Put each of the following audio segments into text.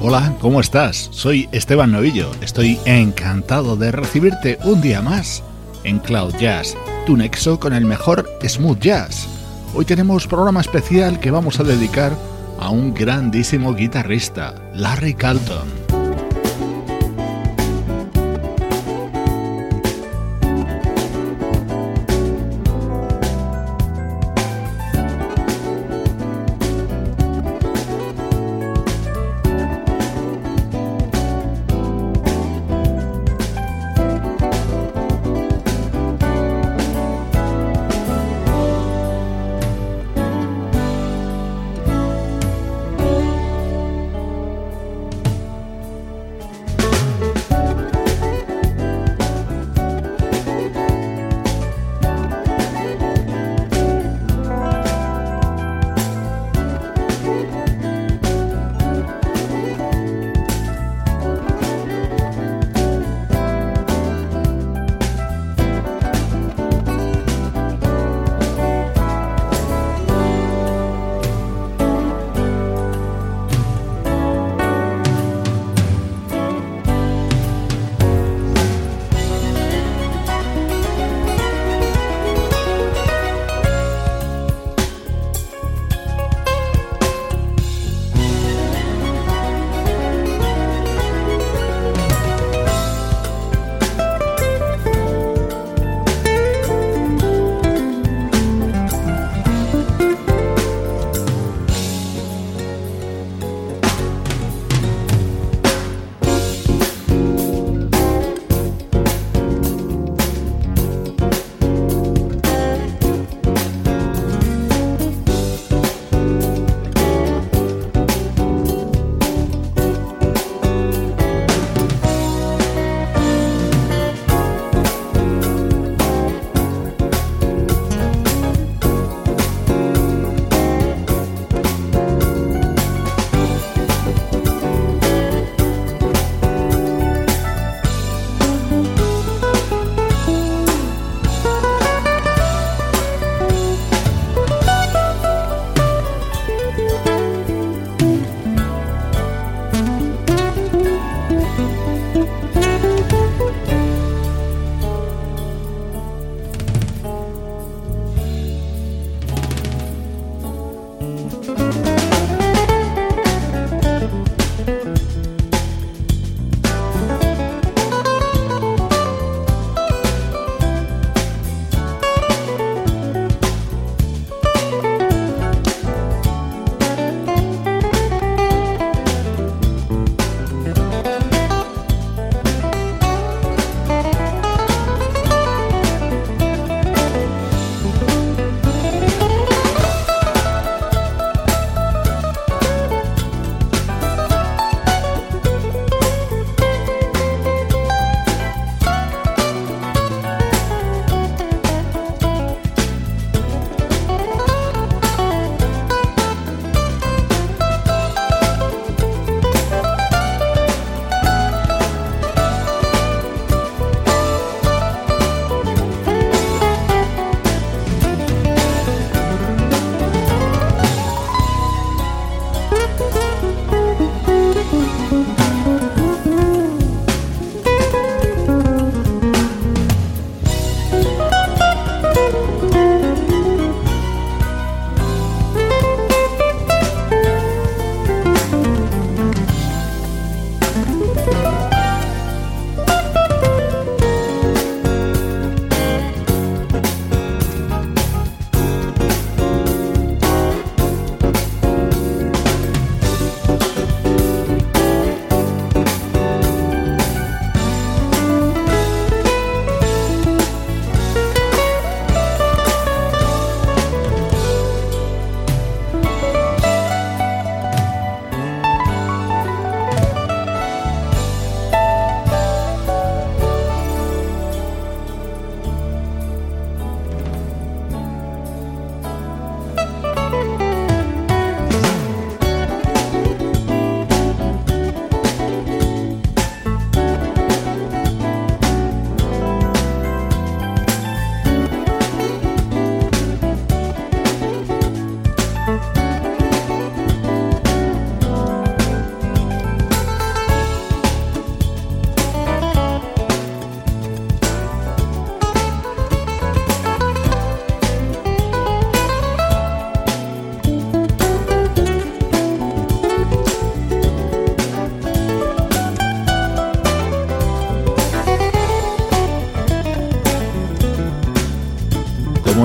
Hola, ¿cómo estás? Soy Esteban Novillo. Estoy encantado de recibirte un día más en Cloud Jazz, tu nexo con el mejor smooth jazz. Hoy tenemos programa especial que vamos a dedicar a un grandísimo guitarrista, Larry Carlton.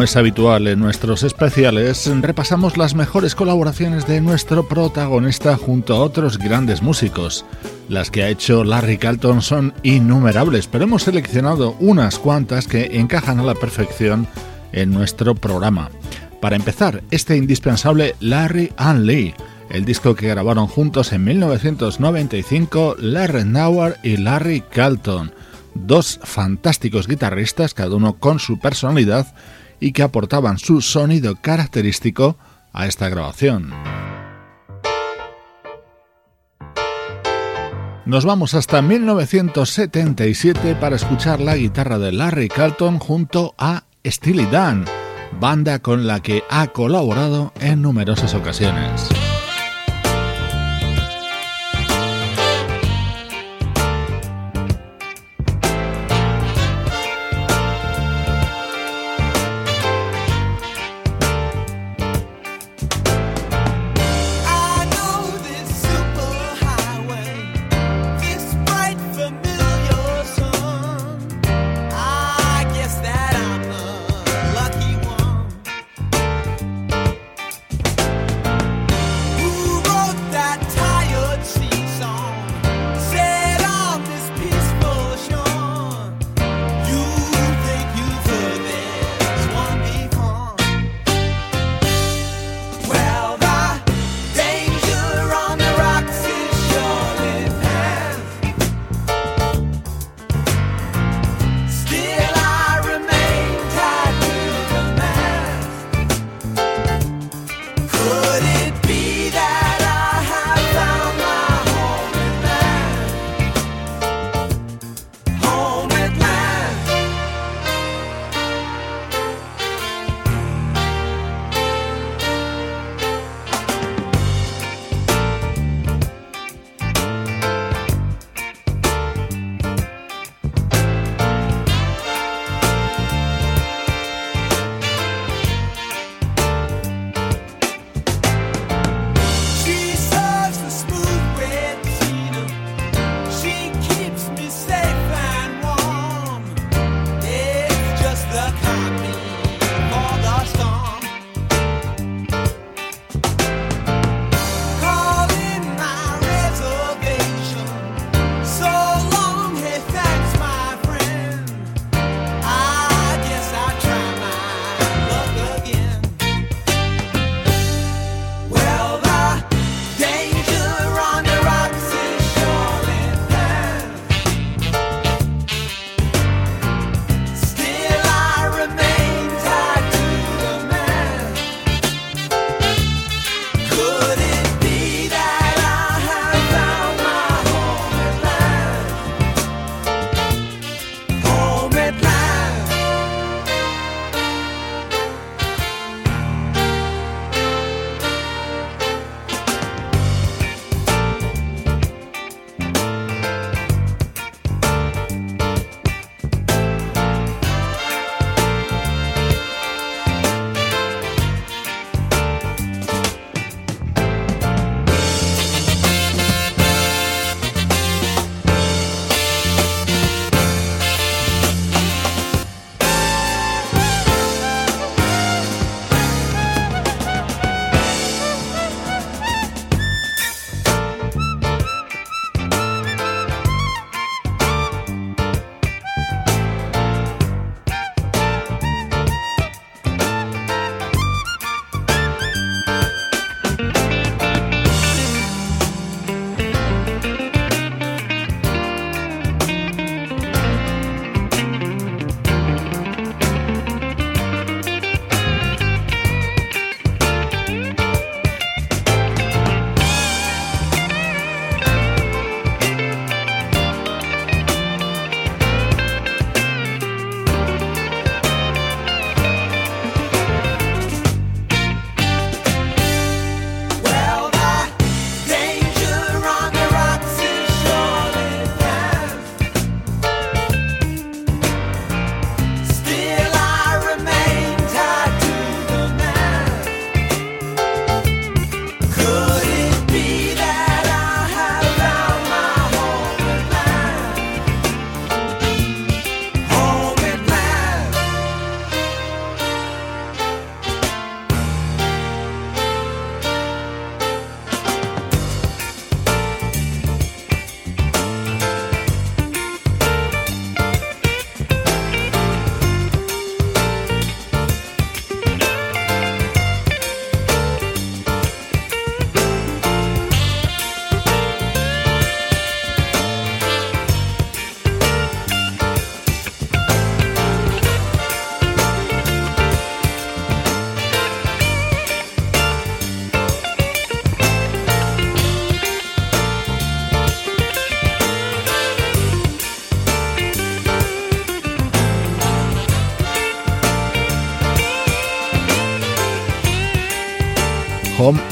Es habitual en nuestros especiales, repasamos las mejores colaboraciones de nuestro protagonista junto a otros grandes músicos. Las que ha hecho Larry Carlton son innumerables, pero hemos seleccionado unas cuantas que encajan a la perfección en nuestro programa. Para empezar, este indispensable Larry and Lee, el disco que grabaron juntos en 1995 Larry Nauer y Larry Carlton dos fantásticos guitarristas, cada uno con su personalidad, y que aportaban su sonido característico a esta grabación. Nos vamos hasta 1977 para escuchar la guitarra de Larry Carlton junto a Steely Dan, banda con la que ha colaborado en numerosas ocasiones.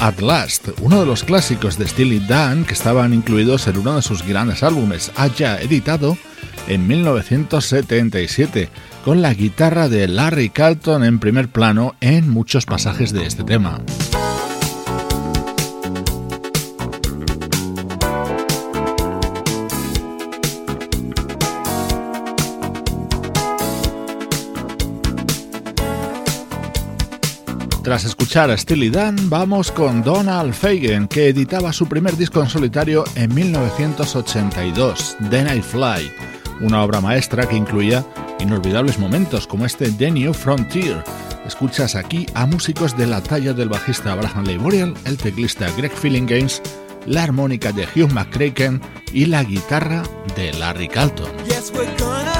At Last, uno de los clásicos de Steely Dan que estaban incluidos en uno de sus grandes álbumes, haya editado en 1977, con la guitarra de Larry Carlton en primer plano en muchos pasajes de este tema. Tras escuchar a Steely Dan, vamos con Donald Fagen, que editaba su primer disco en solitario en 1982, Then I Fly, una obra maestra que incluía inolvidables momentos como este The New Frontier. Escuchas aquí a músicos de la talla del bajista Abraham Leiboriel, el teclista Greg Games, la armónica de Hugh McCracken y la guitarra de Larry Carlton. lots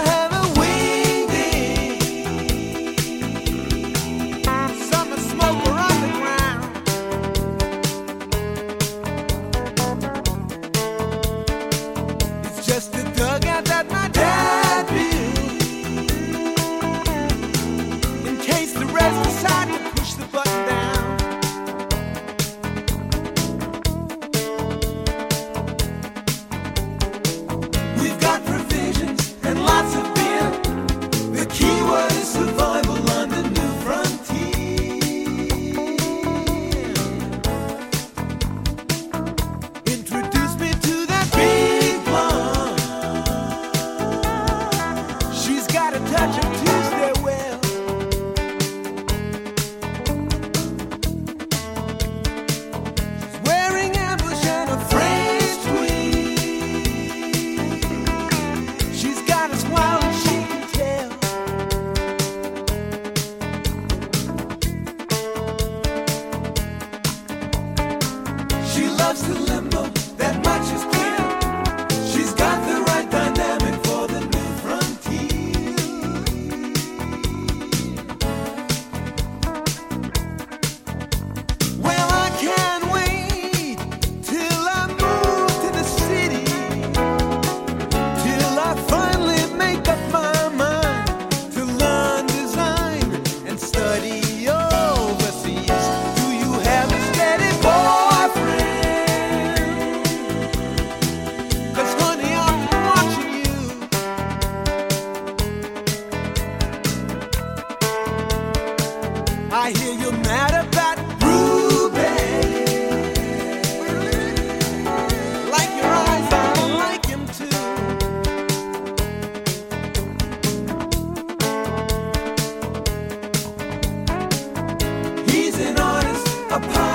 apart.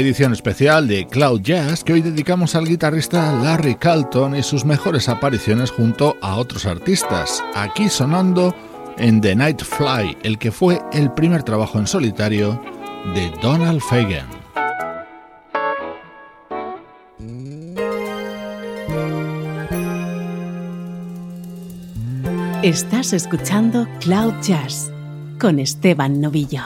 Edición especial de Cloud Jazz que hoy dedicamos al guitarrista Larry Carlton y sus mejores apariciones junto a otros artistas. Aquí sonando en The Night Fly, el que fue el primer trabajo en solitario de Donald Fagen. Estás escuchando Cloud Jazz con Esteban Novillo.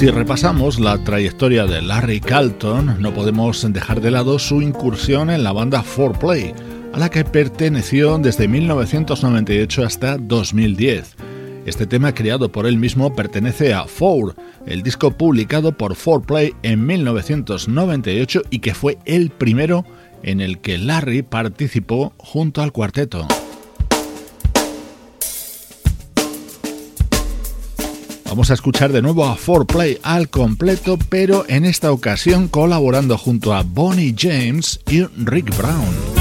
Si repasamos la trayectoria de Larry Carlton, no podemos dejar de lado su incursión en la banda 4Play, a la que perteneció desde 1998 hasta 2010. Este tema creado por él mismo pertenece a Four, el disco publicado por 4Play en 1998 y que fue el primero en el que Larry participó junto al cuarteto. Vamos a escuchar de nuevo a 4Play al completo, pero en esta ocasión colaborando junto a Bonnie James y Rick Brown.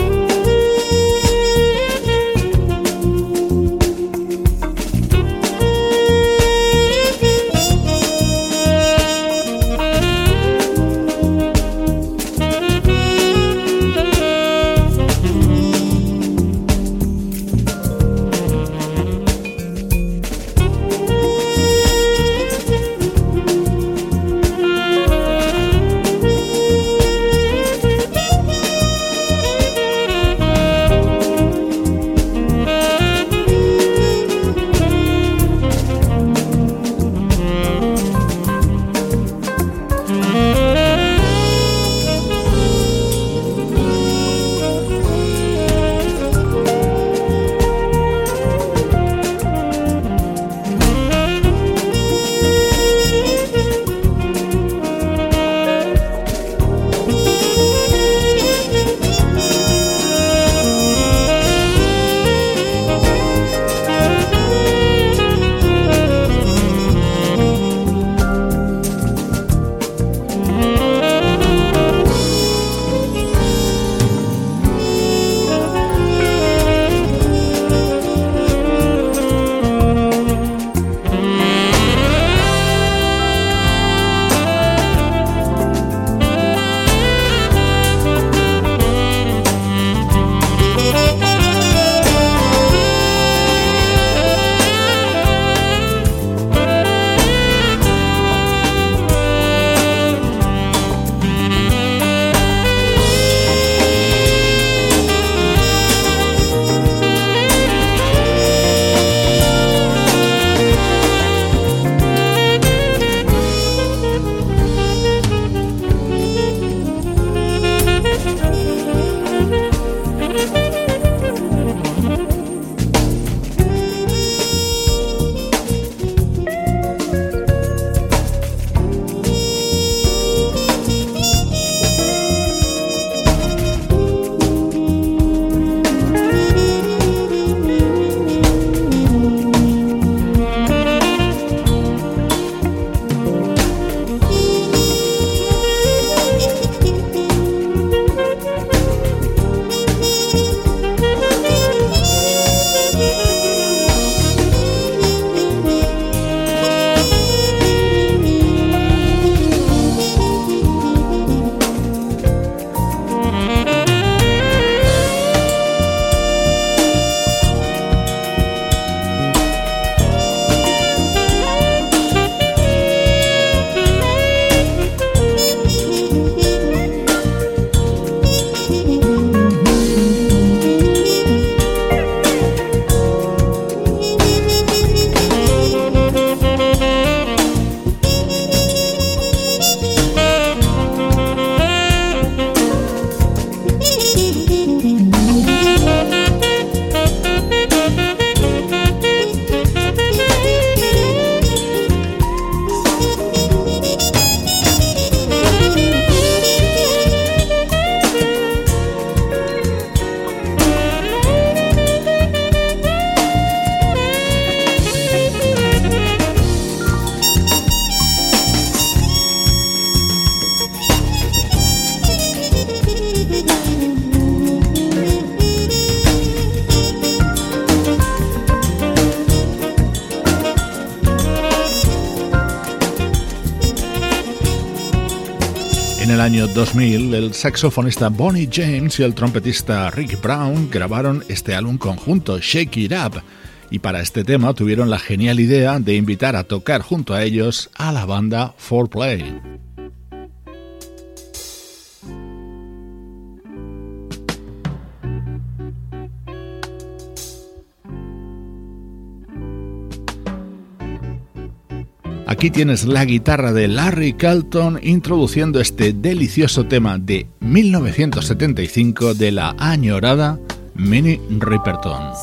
2000, el saxofonista Bonnie James y el trompetista Rick Brown grabaron este álbum conjunto, Shake It Up, y para este tema tuvieron la genial idea de invitar a tocar junto a ellos a la banda 4Play. Aquí tienes la guitarra de Larry Carlton introduciendo este delicioso tema de 1975 de la añorada Minnie Riperton.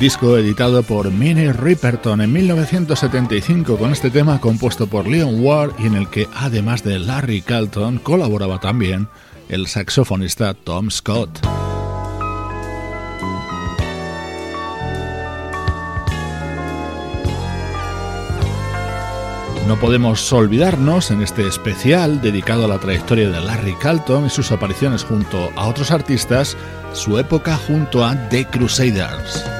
Disco editado por Minnie Riperton en 1975 con este tema compuesto por Leon Ward y en el que además de Larry Carlton colaboraba también el saxofonista Tom Scott. No podemos olvidarnos en este especial dedicado a la trayectoria de Larry Carlton y sus apariciones junto a otros artistas, su época junto a The Crusaders.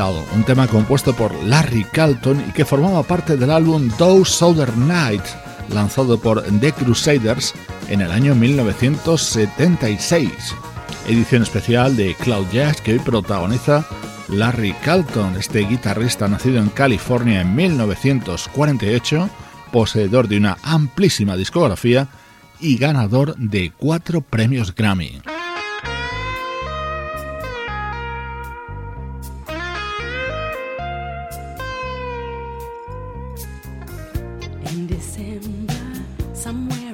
Un tema compuesto por Larry Calton y que formaba parte del álbum Those Southern Nights, lanzado por The Crusaders en el año 1976. Edición especial de Cloud Jazz que hoy protagoniza Larry Calton, este guitarrista nacido en California en 1948, poseedor de una amplísima discografía y ganador de cuatro premios Grammy. somewhere.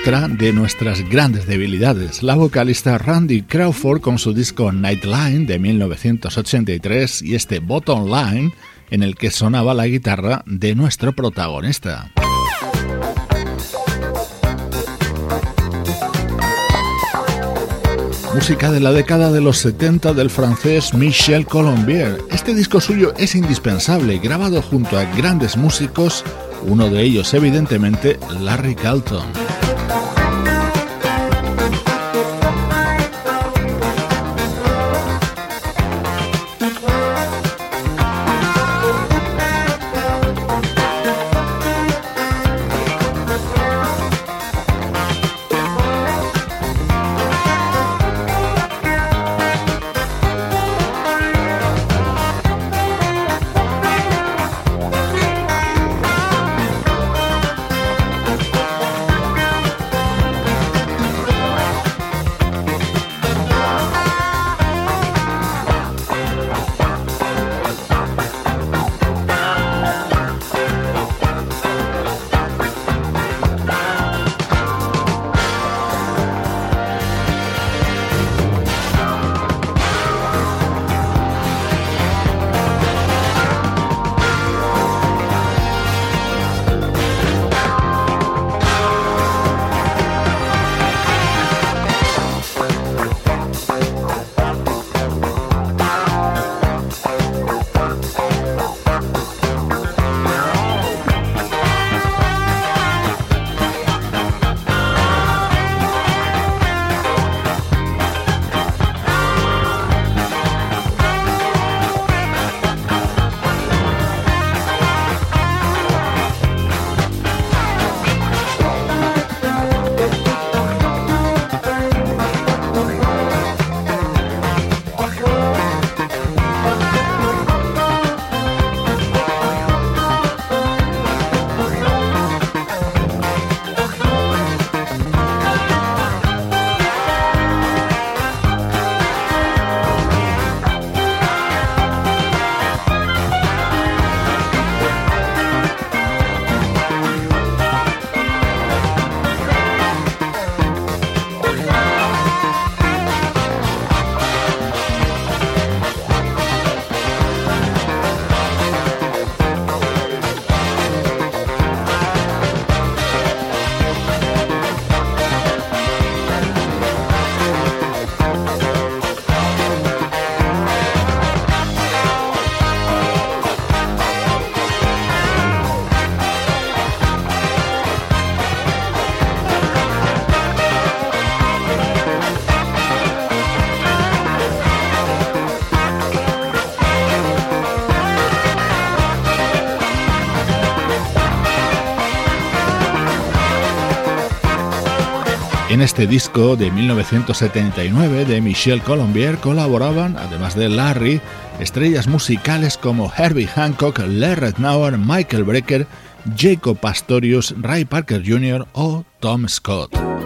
Otra de nuestras grandes debilidades, la vocalista Randy Crawford con su disco Nightline de 1983 y este Bottom Line en el que sonaba la guitarra de nuestro protagonista. Música de la década de los 70 del francés Michel Colombier. Este disco suyo es indispensable, grabado junto a grandes músicos, uno de ellos evidentemente Larry Calton. Este disco de 1979 de Michel Colombier colaboraban, además de Larry, estrellas musicales como Herbie Hancock, Larry Nauer, Michael Brecker, Jacob Pastorius, Ray Parker Jr. o Tom Scott.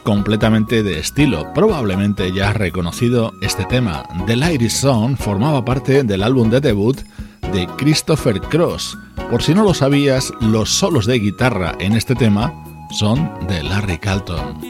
Completamente de estilo. Probablemente ya has reconocido este tema. The is On formaba parte del álbum de debut de Christopher Cross. Por si no lo sabías, los solos de guitarra en este tema son de Larry Calton.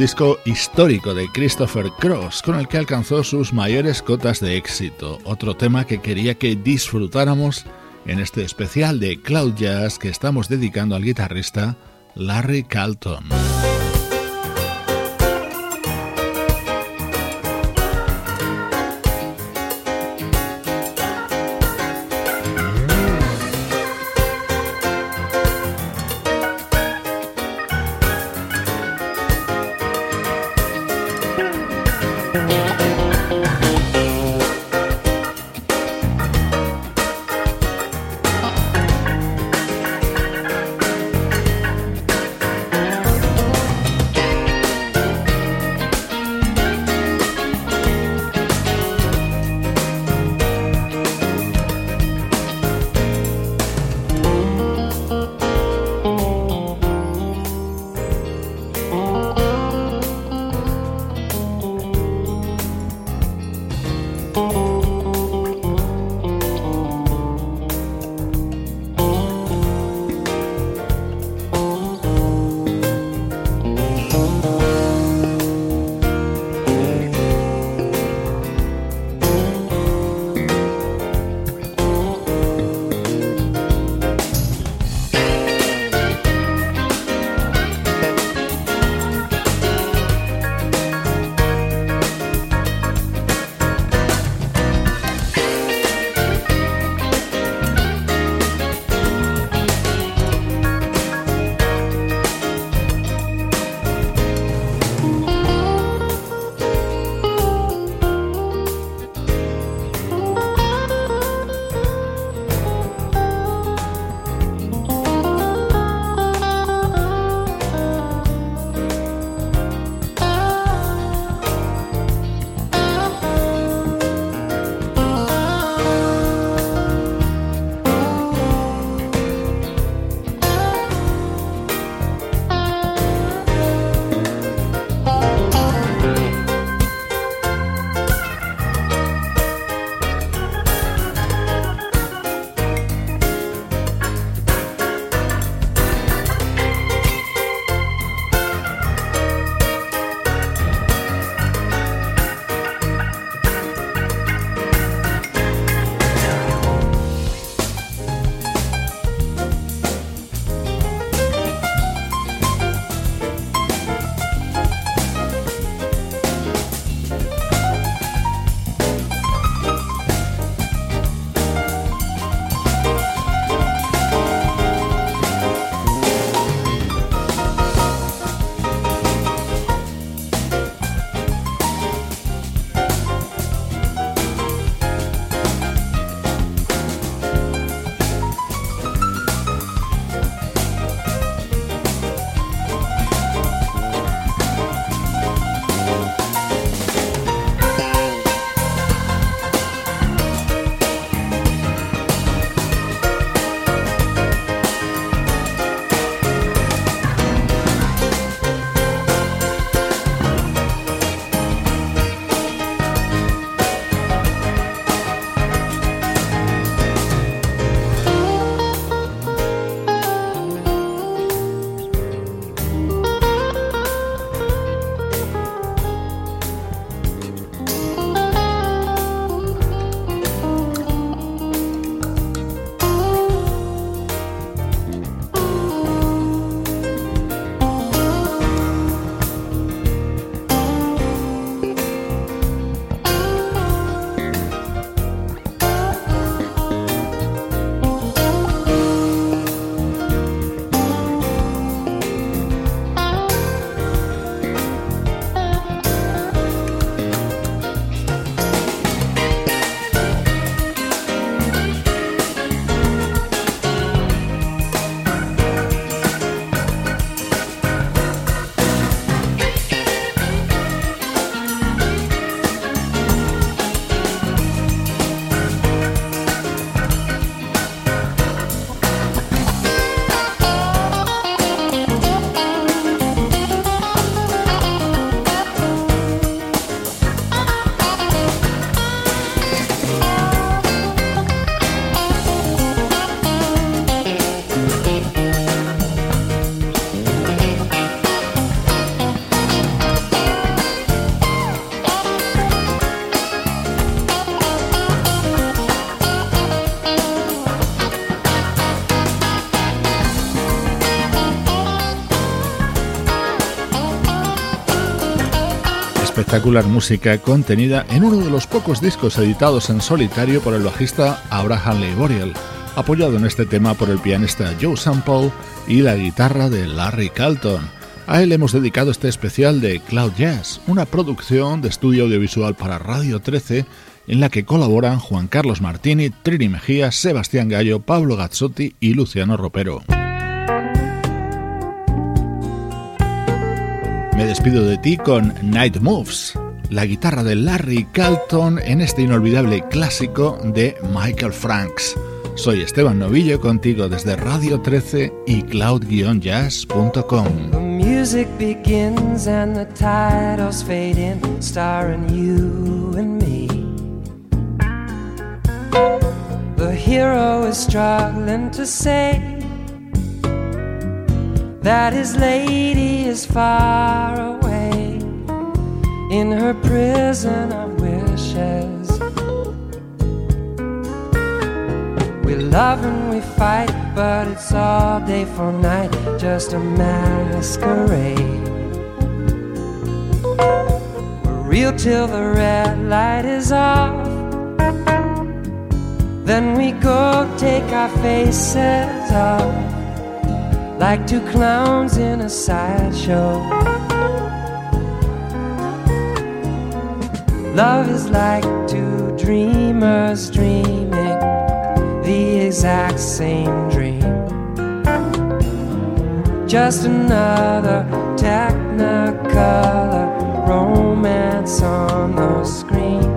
Disco histórico de Christopher Cross, con el que alcanzó sus mayores cotas de éxito. Otro tema que quería que disfrutáramos en este especial de Cloud Jazz que estamos dedicando al guitarrista Larry Calton. Espectacular música contenida en uno de los pocos discos editados en solitario por el bajista Abraham Leiboriel, apoyado en este tema por el pianista Joe Sample y la guitarra de Larry Calton. A él hemos dedicado este especial de Cloud Jazz, una producción de estudio audiovisual para Radio 13 en la que colaboran Juan Carlos Martini, Trini Mejía, Sebastián Gallo, Pablo Gazzotti y Luciano Ropero. Me despido de ti con Night Moves, la guitarra de Larry Calton en este inolvidable clásico de Michael Franks. Soy Esteban Novillo contigo desde Radio 13 y cloud-jazz.com. Music begins and the titles fade in, starring you and me. The hero is struggling to say that his lady is far away in her prison of wishes. We love and we fight, but it's all day for night, just a masquerade. We're real till the red light is off. Then we go take our faces off like two clowns in a sideshow. Love is like two dreamers dreaming the exact same dream. Just another technicolor romance on the screen.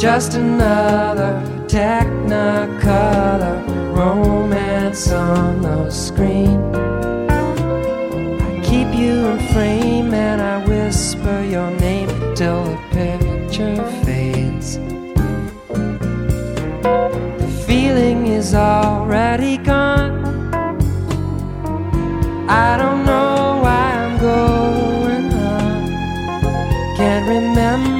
Just another technicolor romance on the screen. I keep you in frame and I whisper your name till the picture fades. The feeling is already gone. I don't know why I'm going on. Can't remember